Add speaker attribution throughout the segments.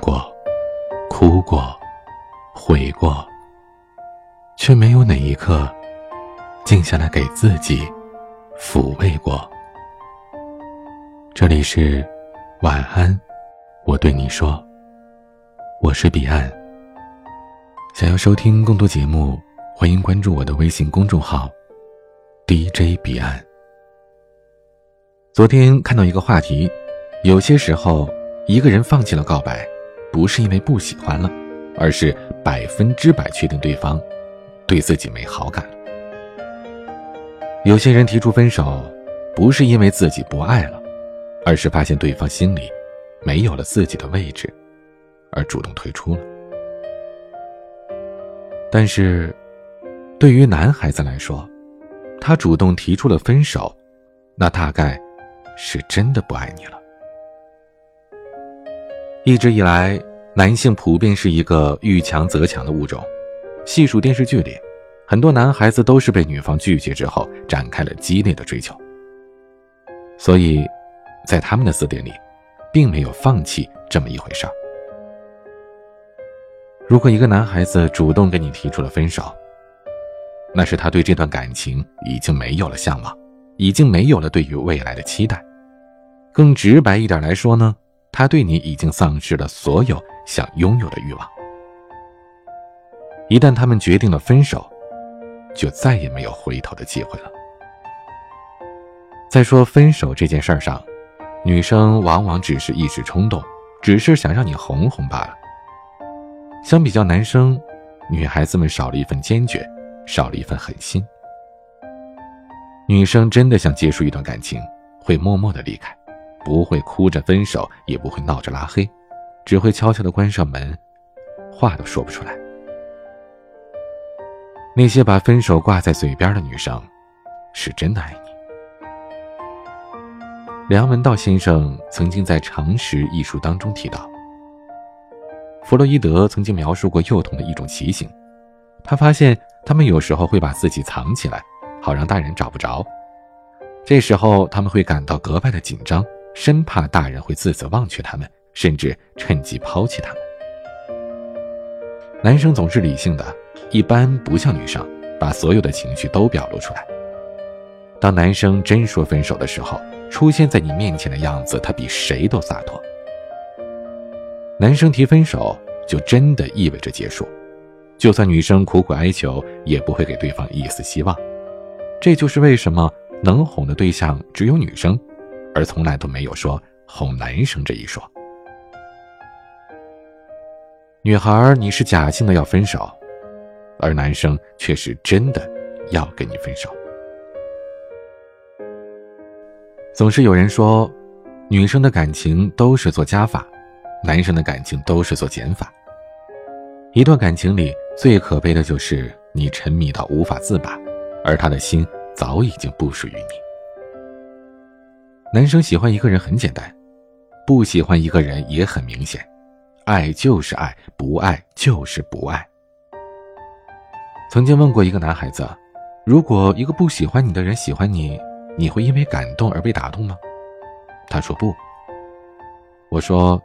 Speaker 1: 过，哭过，悔过，却没有哪一刻静下来给自己抚慰过。这里是晚安，我对你说，我是彼岸。想要收听更多节目，欢迎关注我的微信公众号 DJ 彼岸。昨天看到一个话题，有些时候。一个人放弃了告白，不是因为不喜欢了，而是百分之百确定对方对自己没好感了。有些人提出分手，不是因为自己不爱了，而是发现对方心里没有了自己的位置，而主动退出了。但是，对于男孩子来说，他主动提出了分手，那大概是真的不爱你了。一直以来，男性普遍是一个遇强则强的物种。细数电视剧里，很多男孩子都是被女方拒绝之后展开了激烈的追求。所以，在他们的字典里，并没有放弃这么一回事儿。如果一个男孩子主动跟你提出了分手，那是他对这段感情已经没有了向往，已经没有了对于未来的期待。更直白一点来说呢？他对你已经丧失了所有想拥有的欲望。一旦他们决定了分手，就再也没有回头的机会了。在说分手这件事儿上，女生往往只是一时冲动，只是想让你哄哄罢了。相比较男生，女孩子们少了一份坚决，少了一份狠心。女生真的想结束一段感情，会默默的离开。不会哭着分手，也不会闹着拉黑，只会悄悄的关上门，话都说不出来。那些把分手挂在嘴边的女生，是真的爱你。梁文道先生曾经在《常识》一书当中提到，弗洛伊德曾经描述过幼童的一种奇形，他发现他们有时候会把自己藏起来，好让大人找不着，这时候他们会感到格外的紧张。生怕大人会自责忘却他们，甚至趁机抛弃他们。男生总是理性的，一般不像女生，把所有的情绪都表露出来。当男生真说分手的时候，出现在你面前的样子，他比谁都洒脱。男生提分手，就真的意味着结束，就算女生苦苦哀求，也不会给对方一丝希望。这就是为什么能哄的对象只有女生。而从来都没有说哄男生这一说。女孩，你是假性的要分手，而男生却是真的要跟你分手。总是有人说，女生的感情都是做加法，男生的感情都是做减法。一段感情里最可悲的就是你沉迷到无法自拔，而他的心早已经不属于你。男生喜欢一个人很简单，不喜欢一个人也很明显，爱就是爱，不爱就是不爱。曾经问过一个男孩子，如果一个不喜欢你的人喜欢你，你会因为感动而被打动吗？他说不。我说，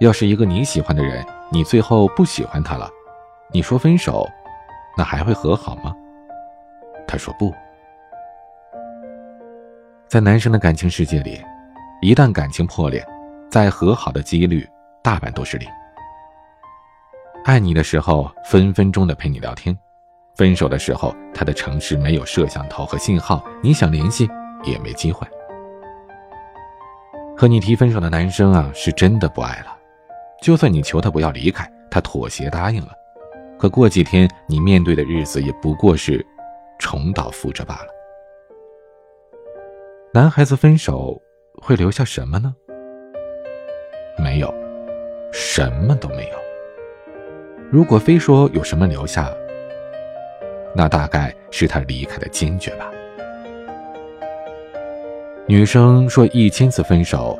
Speaker 1: 要是一个你喜欢的人，你最后不喜欢他了，你说分手，那还会和好吗？他说不。在男生的感情世界里，一旦感情破裂，再和好的几率大半都是零。爱你的时候，分分钟的陪你聊天；分手的时候，他的城市没有摄像头和信号，你想联系也没机会。和你提分手的男生啊，是真的不爱了。就算你求他不要离开，他妥协答应了，可过几天你面对的日子也不过是重蹈覆辙罢了。男孩子分手会留下什么呢？没有，什么都没有。如果非说有什么留下，那大概是他离开的坚决吧。女生说一千次分手，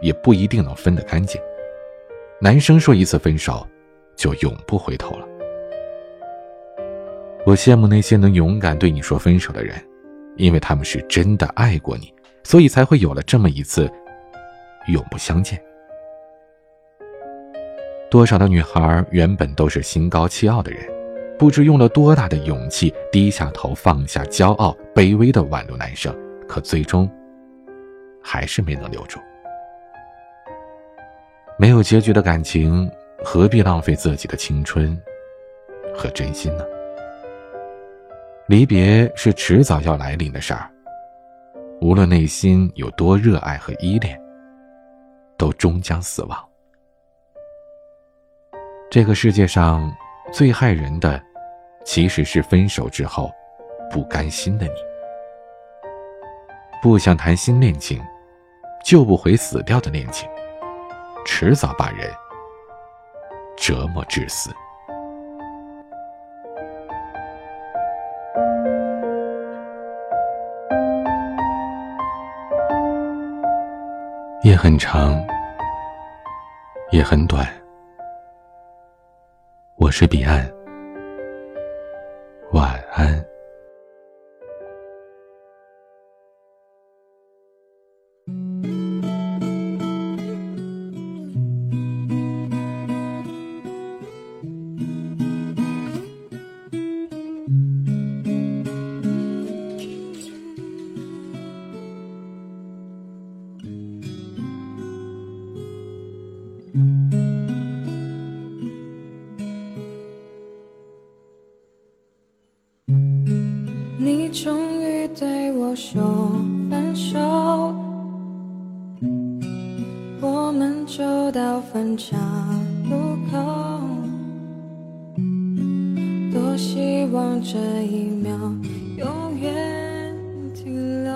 Speaker 1: 也不一定能分得干净；男生说一次分手，就永不回头了。我羡慕那些能勇敢对你说分手的人。因为他们是真的爱过你，所以才会有了这么一次永不相见。多少的女孩原本都是心高气傲的人，不知用了多大的勇气低下头，放下骄傲，卑微的挽留男生，可最终还是没能留住。没有结局的感情，何必浪费自己的青春和真心呢？离别是迟早要来临的事儿，无论内心有多热爱和依恋，都终将死亡。这个世界上最害人的，其实是分手之后不甘心的你。不想谈新恋情，救不回死掉的恋情，迟早把人折磨致死。夜很长，也很短。我是彼岸，晚安。
Speaker 2: 走到分岔路口，多希望这一秒永远停留。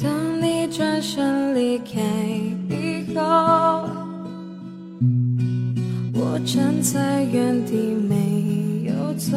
Speaker 2: 当你转身离开以后。我站在原地没有走，